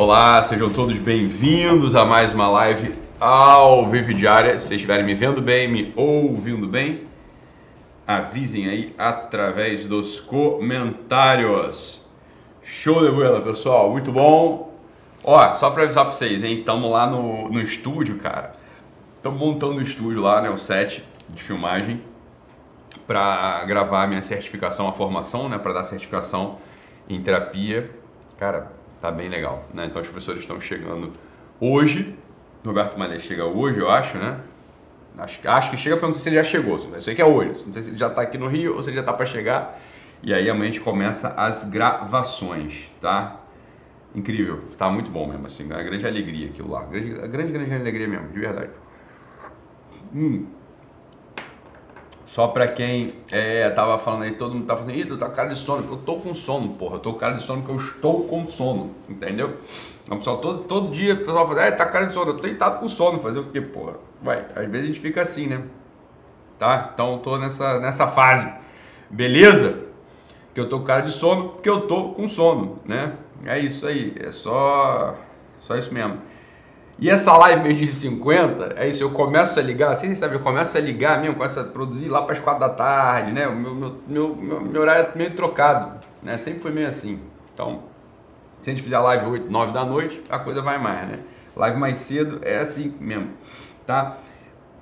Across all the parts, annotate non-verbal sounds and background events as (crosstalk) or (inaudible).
Olá, sejam todos bem-vindos a mais uma live ao vivo diária. Se vocês estiverem me vendo bem, me ouvindo bem, avisem aí através dos comentários. Show de bola, pessoal, muito bom. Ó, só para avisar para vocês, hein? Estamos lá no, no estúdio, cara. Estamos montando o estúdio lá, né? O set de filmagem para gravar minha certificação, a formação, né? Para dar certificação em terapia. Cara, tá bem legal, né? Então os professores estão chegando hoje. Roberto Malê chega hoje, eu acho, né? Acho, acho que chega, porque não sei se ele já chegou. Eu sei que é hoje. Não sei se ele já está aqui no Rio ou se ele já está para chegar. E aí amanhã a gente começa as gravações, tá? Incrível, tá muito bom mesmo, assim, uma grande alegria aquilo lá. Grande, grande, grande alegria mesmo, de verdade. Hum. Só pra quem é, tava falando aí, todo mundo tá falando, ih, tu tá com cara de sono. Eu tô com sono, porra. Eu tô com cara de sono porque eu estou com sono, entendeu? Então, pessoal, todo, todo dia o pessoal fala, é, tá cara de sono. Eu tô deitado com sono. Fazer o quê, porra? Vai, às vezes a gente fica assim, né? Tá? Então eu tô nessa, nessa fase. Beleza? Que eu tô com cara de sono porque eu tô com sono, né? É isso aí. É só, só isso mesmo. E essa live meio de 50, é isso, eu começo a ligar, assim, sabe, eu começo a ligar mesmo, começo a produzir lá para as 4 da tarde, né? O meu, meu, meu, meu, horário é meio trocado, né? Sempre foi meio assim. Então, se a gente fizer live 8, 9 da noite, a coisa vai mais, né? Live mais cedo é assim mesmo, tá?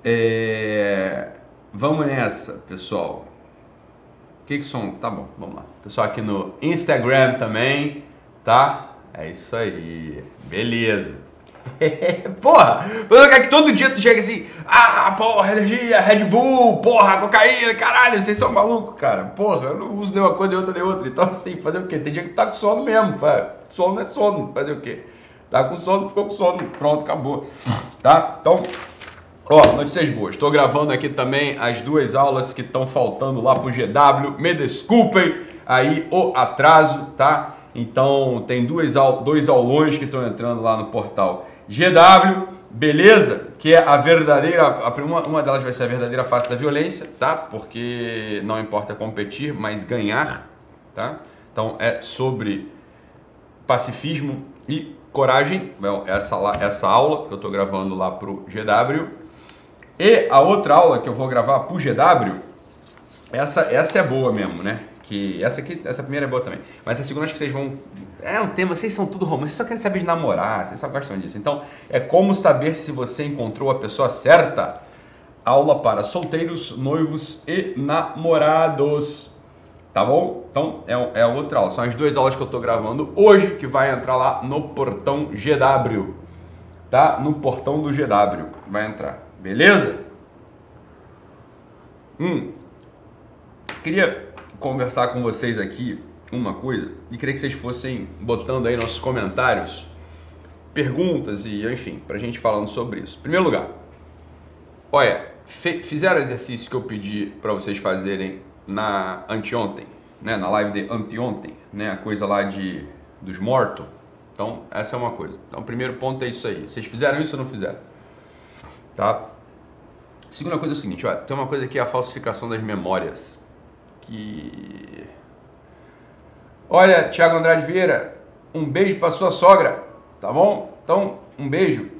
É... Vamos nessa, pessoal. Que que som? Tá bom, vamos lá. Pessoal aqui no Instagram também, tá? É isso aí. Beleza. (laughs) porra, eu quero que todo dia tu chegue assim, ah, porra, energia, Red Bull, porra, cocaína, caralho, vocês são malucos, cara. Porra, eu não uso nenhuma coisa de outra de outra. Então, assim, fazer o quê? Tem dia que tá com sono mesmo, cara. sono é sono, fazer o quê? Tá com sono, ficou com sono, pronto, acabou. Tá? Então, ó, notícias boas. Estou gravando aqui também as duas aulas que estão faltando lá pro GW. Me desculpem aí o atraso, tá? Então, tem duas, dois aulões que estão entrando lá no portal GW, beleza? Que é a verdadeira, uma, uma delas vai ser a verdadeira face da violência, tá? Porque não importa competir, mas ganhar, tá? Então é sobre pacifismo e coragem, essa, essa aula que eu estou gravando lá para o GW. E a outra aula que eu vou gravar para o GW, essa, essa é boa mesmo, né? Que essa aqui, essa primeira é boa também. Mas a segunda acho que vocês vão. É um tema, vocês são tudo românticos, vocês só querem saber de namorar, vocês só gostam disso. Então, é como saber se você encontrou a pessoa certa. Aula para solteiros, noivos e namorados. Tá bom? Então, é, é outra aula. São as duas aulas que eu estou gravando hoje, que vai entrar lá no portão GW. Tá? No portão do GW. Vai entrar. Beleza? Hum. Queria conversar com vocês aqui uma coisa e queria que vocês fossem botando aí nossos comentários, perguntas e enfim, para a gente falando sobre isso. Em primeiro lugar, olha, fizeram o exercício que eu pedi para vocês fazerem na anteontem, né, na live de anteontem, né, a coisa lá de dos mortos. Então, essa é uma coisa. Então, o primeiro ponto é isso aí. Vocês fizeram isso ou não fizeram? Tá? Segunda coisa é o seguinte, olha, tem uma coisa que é a falsificação das memórias que. Olha, Tiago Andrade Vieira, um beijo para sua sogra, tá bom? Então, um beijo.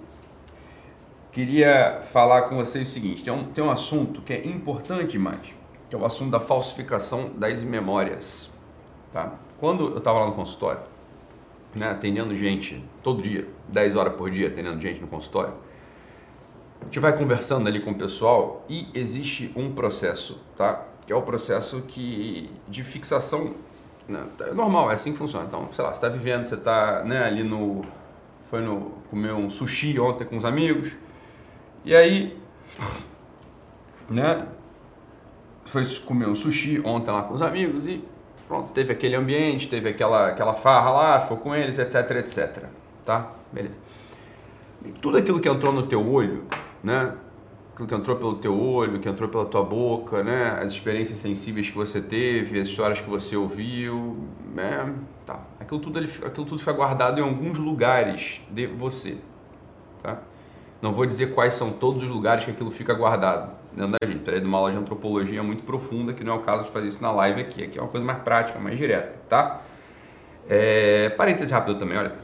Queria falar com vocês o seguinte: tem um, tem um assunto que é importante demais, que é o assunto da falsificação das memórias. Tá? Quando eu estava lá no consultório, né, atendendo gente todo dia, 10 horas por dia atendendo gente no consultório, a gente vai conversando ali com o pessoal e existe um processo, tá? Que é o processo que, de fixação né, é normal, é assim que funciona. Então, sei lá, você está vivendo, você está né, ali no. Foi no. comer um sushi ontem com os amigos. E aí. Né? Foi comer um sushi ontem lá com os amigos e pronto, teve aquele ambiente, teve aquela, aquela farra lá, ficou com eles, etc, etc. Tá? Beleza. E tudo aquilo que entrou no teu olho, né? Aquilo que entrou pelo teu olho, que entrou pela tua boca, né? As experiências sensíveis que você teve, as histórias que você ouviu, né? Tá. Aquilo tudo, aquilo tudo fica guardado em alguns lugares de você, tá? Não vou dizer quais são todos os lugares que aquilo fica guardado dentro da gente. Peraí, de uma aula de antropologia muito profunda, que não é o caso de fazer isso na live aqui. Aqui é uma coisa mais prática, mais direta, tá? É... Parênteses rápido também, olha.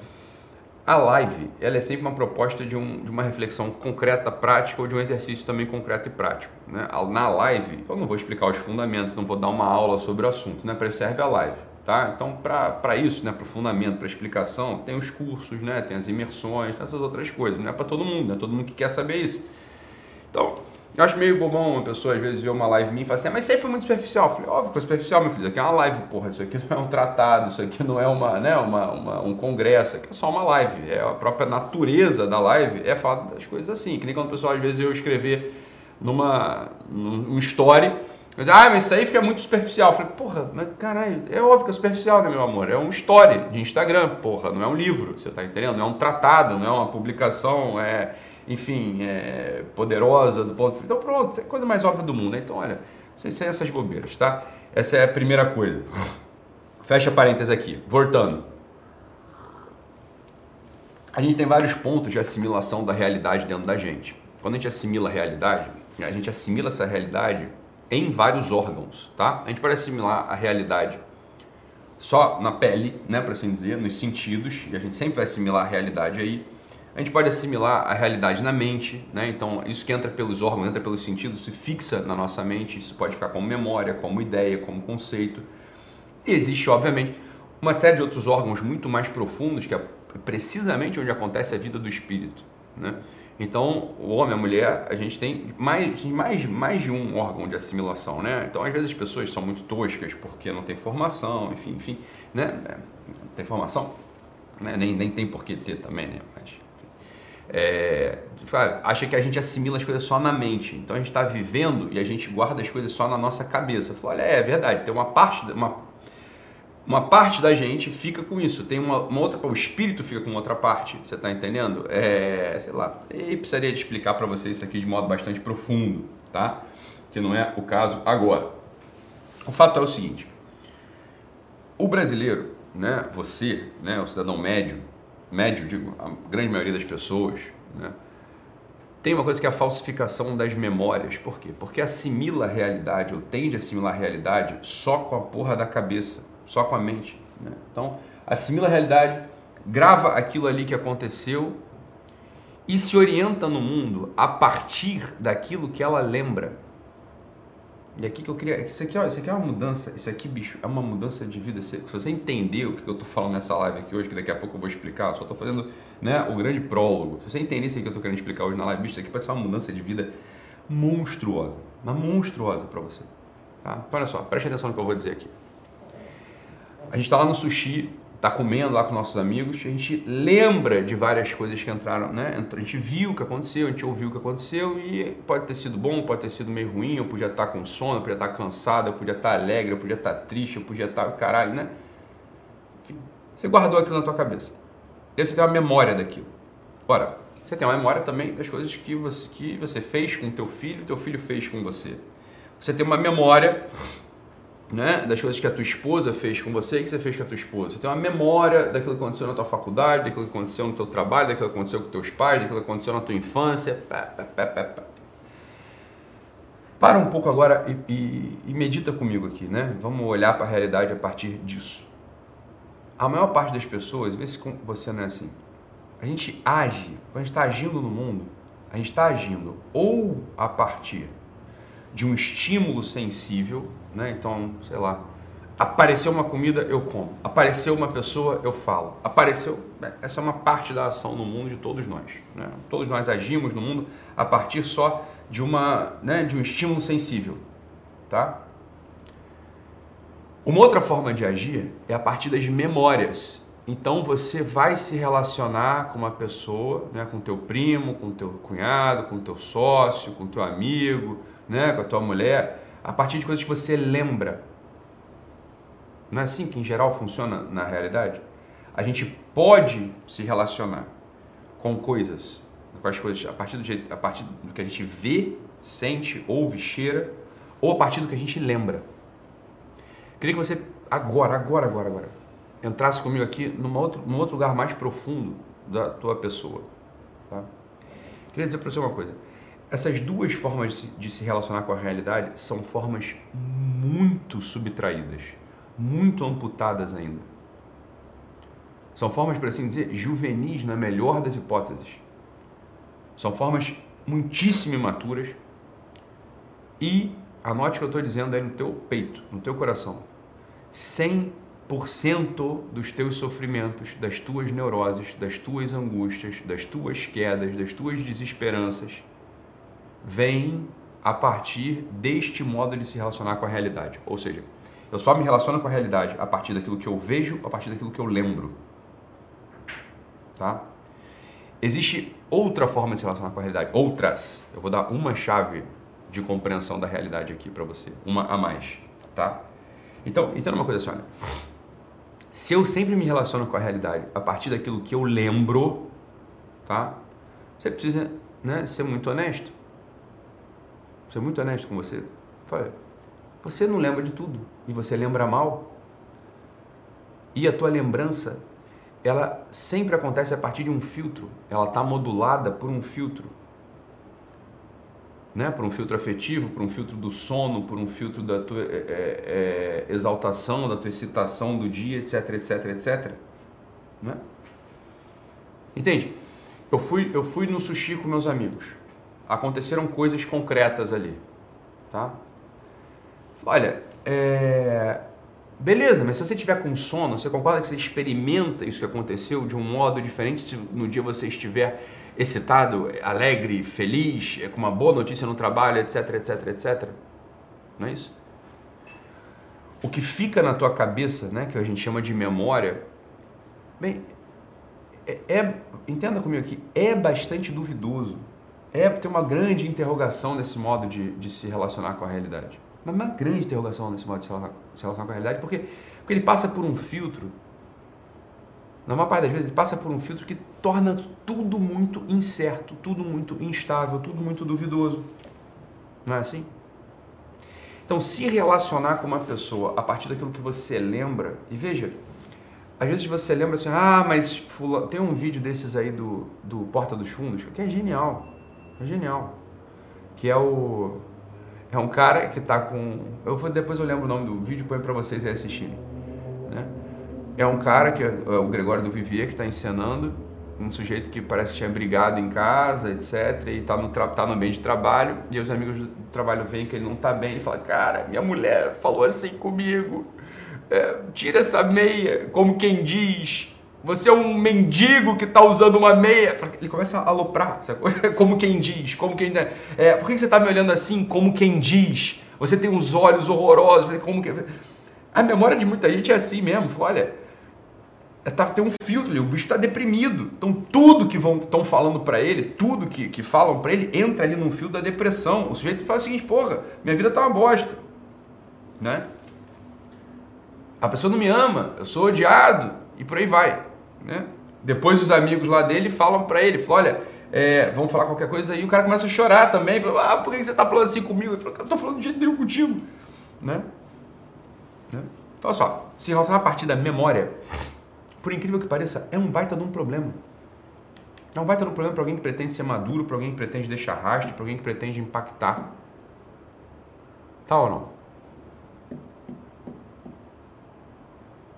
A live ela é sempre uma proposta de, um, de uma reflexão concreta, prática ou de um exercício também concreto e prático. Né? Na live, eu não vou explicar os fundamentos, não vou dar uma aula sobre o assunto, né? para isso serve a live. Tá? Então, para isso, né, para o fundamento, para a explicação, tem os cursos, né, tem as imersões, tem essas outras coisas. Não é para todo mundo, não é todo mundo que quer saber isso. Então, eu acho meio bobão uma pessoa às vezes ver uma live minha e falar assim, ah, mas isso aí foi muito superficial. Eu falei, óbvio que foi superficial, meu filho. Isso aqui é uma live, porra. Isso aqui (laughs) não é um tratado, isso aqui não é uma, né, uma, uma um congresso, isso aqui é só uma live. É a própria natureza da live é falar das coisas assim. Que nem quando o pessoal às vezes eu escrever numa num story, mas, ah, mas isso aí fica muito superficial. Eu falei, porra, mas caralho, é óbvio que é superficial, né, meu amor? É uma story de Instagram, porra, não é um livro, você tá entendendo? Não é um tratado, não é uma publicação, é enfim, é, poderosa do ponto de Então pronto, é a coisa mais óbvia do mundo. Né? Então, olha, sem essas bobeiras, tá? Essa é a primeira coisa. Fecha parênteses aqui. Voltando. A gente tem vários pontos de assimilação da realidade dentro da gente. Quando a gente assimila a realidade, a gente assimila essa realidade em vários órgãos, tá? A gente pode assimilar a realidade só na pele, né, para assim dizer, nos sentidos, e a gente sempre vai assimilar a realidade aí a gente pode assimilar a realidade na mente, né? Então, isso que entra pelos órgãos, entra pelos sentidos, se fixa na nossa mente, isso pode ficar como memória, como ideia, como conceito. E existe, obviamente, uma série de outros órgãos muito mais profundos, que é precisamente onde acontece a vida do espírito, né? Então, o homem, a mulher, a gente tem mais, mais, mais de um órgão de assimilação, né? Então, às vezes as pessoas são muito toscas porque não tem formação, enfim, enfim, né? É, não tem formação, né? nem, nem tem por que ter também, né? Mas é, acha que a gente assimila as coisas só na mente. Então a gente está vivendo e a gente guarda as coisas só na nossa cabeça. Olha, é, é verdade, tem uma parte, uma, uma parte da gente fica com isso, tem uma, uma outra, o espírito fica com outra parte, você está entendendo? É, sei lá, e precisaria de explicar para vocês isso aqui de modo bastante profundo, tá? Que não é o caso agora. O fato é o seguinte: o brasileiro, né, você, né, o cidadão médio, médio, digo, a grande maioria das pessoas, né, tem uma coisa que é a falsificação das memórias. Por quê? Porque assimila a realidade, ou tende a assimilar a realidade só com a porra da cabeça, só com a mente. Né? Então, assimila a realidade, grava aquilo ali que aconteceu e se orienta no mundo a partir daquilo que ela lembra. E aqui que eu queria. Isso aqui, ó, isso aqui é uma mudança. Isso aqui, bicho, é uma mudança de vida. Se, você entender o que eu tô falando nessa live aqui hoje, que daqui a pouco eu vou explicar, eu só tô fazendo né, o grande prólogo. Se você entender isso aqui que eu tô querendo explicar hoje na live, bicho, isso aqui pode ser uma mudança de vida monstruosa. Uma monstruosa para você. Tá? Então, olha só, preste atenção no que eu vou dizer aqui. A gente tá lá no sushi tá comendo lá com nossos amigos, a gente lembra de várias coisas que entraram, né? A gente viu o que aconteceu, a gente ouviu o que aconteceu e pode ter sido bom, pode ter sido meio ruim, eu podia estar com sono, eu podia estar cansado, eu podia estar alegre, eu podia estar triste, eu podia estar caralho, né? Enfim, você guardou aquilo na tua cabeça. E você tem uma memória daquilo. Ora, você tem uma memória também das coisas que você, que você fez com teu filho, teu filho fez com você. Você tem uma memória né, das coisas que a tua esposa fez com você e que você fez com a tua esposa. Você tem uma memória daquilo que aconteceu na tua faculdade, daquilo que aconteceu no teu trabalho, daquilo que aconteceu com teus pais, daquilo que aconteceu na tua infância. Para um pouco agora e, e, e medita comigo aqui, né? Vamos olhar para a realidade a partir disso. A maior parte das pessoas, vê se você não é assim. A gente age, quando a gente está agindo no mundo, a gente está agindo ou a partir de um estímulo sensível, né? Então, sei lá, apareceu uma comida, eu como. Apareceu uma pessoa, eu falo. Apareceu, né? essa é uma parte da ação no mundo de todos nós. Né? Todos nós agimos no mundo a partir só de uma, né, de um estímulo sensível, tá? Uma outra forma de agir é a partir das memórias. Então você vai se relacionar com uma pessoa, né, com teu primo, com teu cunhado, com teu sócio, com teu amigo, né, com a tua mulher a partir de coisas que você lembra. Não é assim que em geral funciona na realidade? A gente pode se relacionar com coisas, com as coisas a partir do jeito, a partir do que a gente vê, sente, ouve, cheira, ou a partir do que a gente lembra. Queria que você agora, agora, agora, agora entrasse comigo aqui num outro, num outro lugar mais profundo da tua pessoa. Tá? Queria dizer para você uma coisa. Essas duas formas de se relacionar com a realidade são formas muito subtraídas, muito amputadas ainda. São formas, por assim dizer, juvenis na melhor das hipóteses. São formas muitíssimo imaturas e anote o que eu estou dizendo aí no teu peito, no teu coração. 100% dos teus sofrimentos, das tuas neuroses, das tuas angústias, das tuas quedas, das tuas desesperanças, vêm a partir deste modo de se relacionar com a realidade. Ou seja, eu só me relaciono com a realidade a partir daquilo que eu vejo, a partir daquilo que eu lembro. Tá? Existe outra forma de se relacionar com a realidade, outras. Eu vou dar uma chave de compreensão da realidade aqui para você, uma a mais, tá? Então, entenda uma coisa assim, olha. Se eu sempre me relaciono com a realidade a partir daquilo que eu lembro, tá? Você precisa, né, ser muito honesto. Ser muito honesto com você. Fala, você não lembra de tudo e você lembra mal. E a tua lembrança, ela sempre acontece a partir de um filtro. Ela está modulada por um filtro né? por um filtro afetivo, por um filtro do sono, por um filtro da tua é, é, é, exaltação, da tua excitação do dia, etc, etc, etc. Né? Entende? Eu fui, eu fui no sushi com meus amigos. Aconteceram coisas concretas ali. Tá? Olha, é... beleza, mas se você tiver com sono, você concorda que você experimenta isso que aconteceu de um modo diferente se no dia você estiver excitado, alegre, feliz, é com uma boa notícia no trabalho, etc, etc, etc. Não é isso? O que fica na tua cabeça, né, que a gente chama de memória, bem, é, é entenda comigo aqui, é bastante duvidoso. É tem uma grande interrogação nesse modo de, de se relacionar com a realidade. Uma grande interrogação nesse modo de se relacionar com a realidade, porque, porque ele passa por um filtro na maior parte das vezes, ele passa por um filtro que torna tudo muito incerto, tudo muito instável, tudo muito duvidoso. Não é assim? Então, se relacionar com uma pessoa a partir daquilo que você lembra, e veja, às vezes você lembra assim, ah, mas fulano, tem um vídeo desses aí do, do Porta dos Fundos, que é genial, é genial, que é o... É um cara que tá com... Eu vou, depois eu lembro o nome do vídeo, põe para vocês aí assistirem, né? é um cara que é, o Gregório do Vivier que está encenando, um sujeito que parece que tinha brigado em casa, etc, e está no, tá no ambiente de trabalho, e os amigos do trabalho veem que ele não está bem, ele fala, cara, minha mulher falou assim comigo, é, tira essa meia, como quem diz, você é um mendigo que está usando uma meia. Ele começa a aloprar, (laughs) como quem diz, como quem... É, por que você está me olhando assim, como quem diz? Você tem uns olhos horrorosos, como que... A memória de muita gente é assim mesmo, olha é, tá, tem um filtro ali, o bicho está deprimido. Então tudo que estão falando para ele, tudo que, que falam para ele, entra ali no filtro da depressão. O sujeito fala o seguinte, porra, minha vida tá uma bosta. Né? A pessoa não me ama, eu sou odiado e por aí vai. Né? Depois os amigos lá dele falam para ele, falam, olha, é, vamos falar qualquer coisa aí, e o cara começa a chorar também. Fala, ah, por que você tá falando assim comigo? Eu falo, eu tô falando de jeito nenhum contigo. Né? né? Então, olha só, se relacionar a partir da memória, por incrível que pareça, é um baita de um problema. É um baita de um problema para alguém que pretende ser maduro, para alguém que pretende deixar rastro, para alguém que pretende impactar. Tá ou não?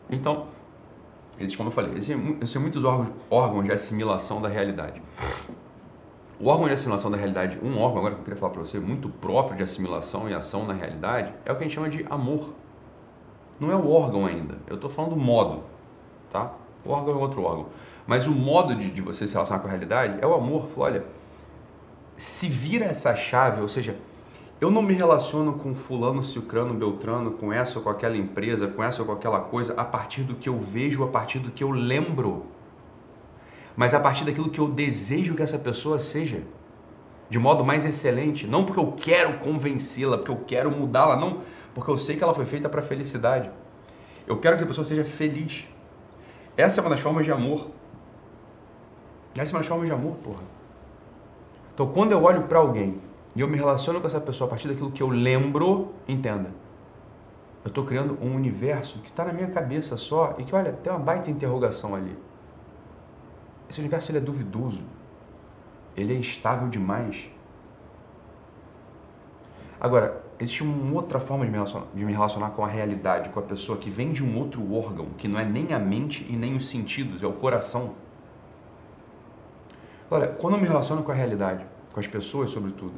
Então, existe, como eu falei, existem, existem muitos órgãos, órgãos de assimilação da realidade. O órgão de assimilação da realidade, um órgão agora que eu queria falar para você, muito próprio de assimilação e ação na realidade, é o que a gente chama de amor. Não é o órgão ainda, eu estou falando do modo tá? O órgão é outro órgão. Mas o modo de, de você se relacionar com a realidade é o amor. Fala, olha, se vira essa chave, ou seja, eu não me relaciono com fulano, cicrano, beltrano, com essa ou com aquela empresa, com essa ou com aquela coisa, a partir do que eu vejo, a partir do que eu lembro. Mas a partir daquilo que eu desejo que essa pessoa seja. De modo mais excelente. Não porque eu quero convencê-la, porque eu quero mudá-la, não. Porque eu sei que ela foi feita para felicidade. Eu quero que essa pessoa seja feliz. Essa é uma das formas de amor. Essa é uma das formas de amor, porra. Então, quando eu olho para alguém e eu me relaciono com essa pessoa a partir daquilo que eu lembro, entenda. Eu estou criando um universo que está na minha cabeça só e que, olha, tem uma baita interrogação ali. Esse universo ele é duvidoso. Ele é instável demais. Agora, existe uma outra forma de me, de me relacionar com a realidade, com a pessoa que vem de um outro órgão, que não é nem a mente e nem os sentidos, é o coração. Olha, quando eu me relaciono com a realidade, com as pessoas sobretudo,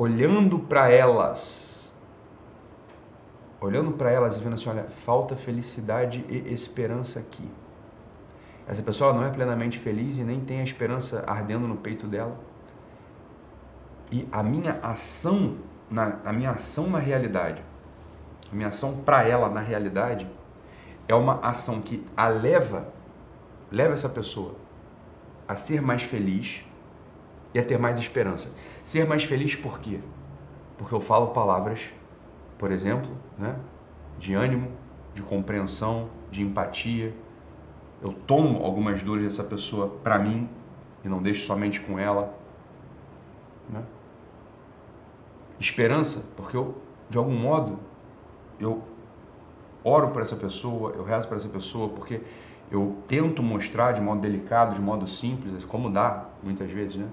olhando para elas, olhando para elas e vendo assim, olha, falta felicidade e esperança aqui. Essa pessoa não é plenamente feliz e nem tem a esperança ardendo no peito dela e a minha ação, na, a minha ação na realidade, a minha ação para ela na realidade, é uma ação que a leva, leva essa pessoa a ser mais feliz e a ter mais esperança. Ser mais feliz por quê? Porque eu falo palavras, por exemplo, né, de ânimo, de compreensão, de empatia. Eu tomo algumas dores dessa pessoa para mim e não deixo somente com ela. Né? esperança, porque eu, de algum modo, eu oro para essa pessoa, eu rezo para essa pessoa, porque eu tento mostrar de modo delicado, de modo simples, como dá muitas vezes, né?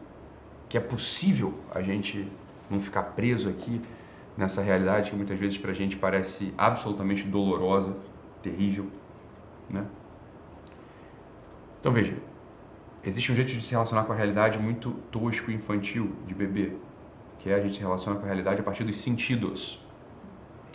Que é possível a gente não ficar preso aqui nessa realidade que muitas vezes para a gente parece absolutamente dolorosa, terrível, né? Então veja, existe um jeito de se relacionar com a realidade muito tosco e infantil de bebê, que é a gente se relaciona com a realidade a partir dos sentidos.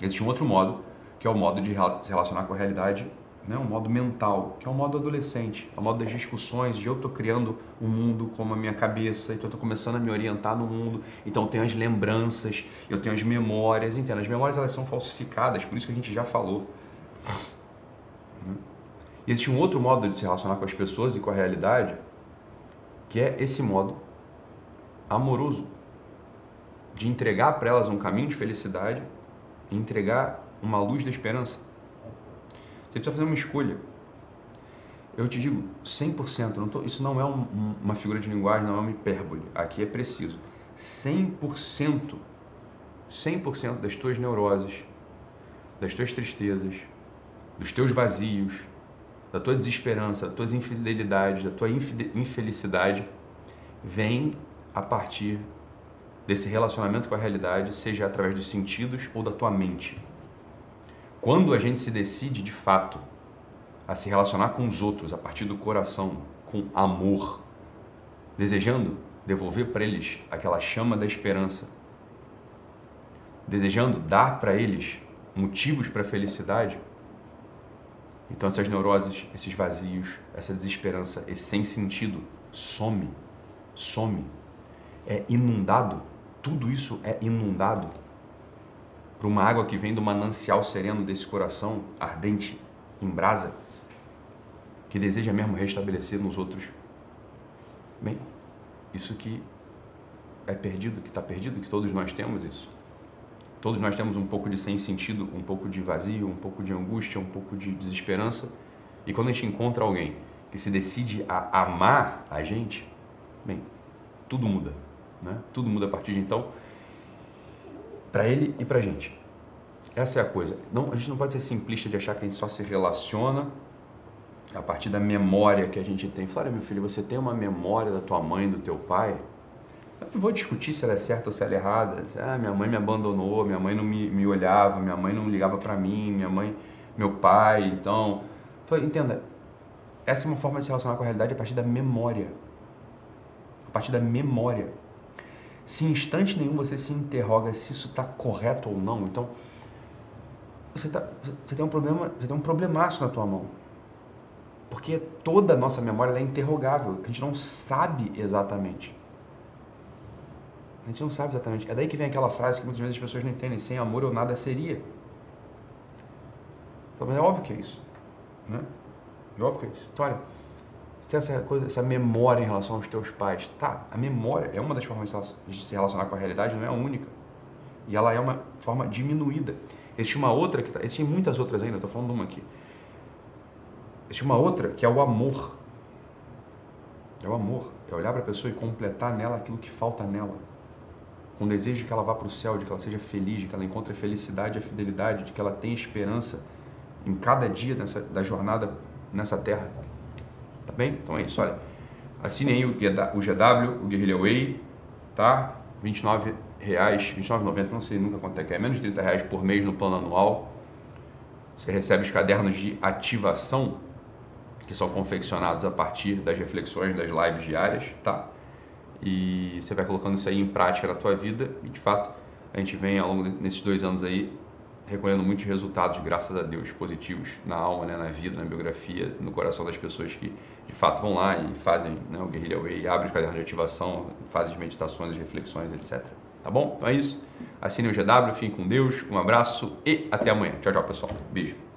Existe um outro modo, que é o modo de se relacionar com a realidade, né? um modo mental, que é o modo adolescente, é o modo das discussões, de eu estou criando um mundo como a minha cabeça, então eu estou começando a me orientar no mundo, então eu tenho as lembranças, eu tenho as memórias, entende? As memórias elas são falsificadas, por isso que a gente já falou. Né? Existe um outro modo de se relacionar com as pessoas e com a realidade, que é esse modo amoroso, de entregar para elas um caminho de felicidade e entregar uma luz da esperança. Você precisa fazer uma escolha. Eu te digo, 100%, não tô, isso não é um, uma figura de linguagem, não é uma hipérbole. Aqui é preciso. 100%, 100% das tuas neuroses, das tuas tristezas, dos teus vazios, da tua desesperança, das tuas infidelidades, da tua infelicidade, vem a partir desse relacionamento com a realidade, seja através dos sentidos ou da tua mente. Quando a gente se decide de fato a se relacionar com os outros a partir do coração, com amor, desejando devolver para eles aquela chama da esperança, desejando dar para eles motivos para felicidade, então essas neuroses, esses vazios, essa desesperança, esse sem sentido some, some, é inundado. Tudo isso é inundado por uma água que vem do manancial sereno desse coração ardente, em brasa, que deseja mesmo restabelecer nos outros. Bem, isso que é perdido, que está perdido, que todos nós temos isso. Todos nós temos um pouco de sem sentido, um pouco de vazio, um pouco de angústia, um pouco de desesperança. E quando a gente encontra alguém que se decide a amar a gente, bem, tudo muda. Né? Tudo muda a partir de então, para ele e para a gente. Essa é a coisa. Não, a gente não pode ser simplista de achar que a gente só se relaciona a partir da memória que a gente tem. Fala, meu filho, você tem uma memória da tua mãe, do teu pai? Eu não vou discutir se ela é certa ou se ela é errada. Ah, minha mãe me abandonou, minha mãe não me, me olhava, minha mãe não ligava para mim, minha mãe, meu pai, então... Entenda, essa é uma forma de se relacionar com a realidade a partir da memória. A partir da memória. Se em instante nenhum você se interroga se isso está correto ou não, então você, tá, você tem um problema, você tem um problemaço na tua mão. Porque toda a nossa memória é interrogável, a gente não sabe exatamente. A gente não sabe exatamente. É daí que vem aquela frase que muitas vezes as pessoas não entendem: sem amor eu nada seria. Então, é óbvio que é isso. Né? É óbvio que é isso. Então, olha, tem essa coisa, essa memória em relação aos teus pais. Tá, a memória é uma das formas de se relacionar com a realidade, não é a única. E ela é uma forma diminuída. Existe uma outra que tá, existem muitas outras ainda, estou falando de uma aqui. Existe uma outra que é o amor. É o amor, é olhar para a pessoa e completar nela aquilo que falta nela. Com o desejo de que ela vá para o céu, de que ela seja feliz, de que ela encontre a felicidade e a fidelidade, de que ela tenha esperança em cada dia dessa, da jornada nessa terra. Tá bem? Então é isso, olha. Assine aí o GW, o Guerrilla Way, tá? 29 reais, 29,90, não sei nunca quanto é que é, menos de 30 reais por mês no plano anual. Você recebe os cadernos de ativação, que são confeccionados a partir das reflexões das lives diárias, tá? E você vai colocando isso aí em prática na tua vida e de fato a gente vem ao longo desses dois anos aí recolhendo muitos resultados, graças a Deus, positivos na alma, né, na vida, na biografia, no coração das pessoas que de fato vão lá e fazem né, o Guerrilha Way, abrem os cadernos de ativação, fazem as meditações, reflexões, etc. Tá bom? Então é isso. Assine o GW, fiquem com Deus, um abraço e até amanhã. Tchau, tchau, pessoal. Beijo.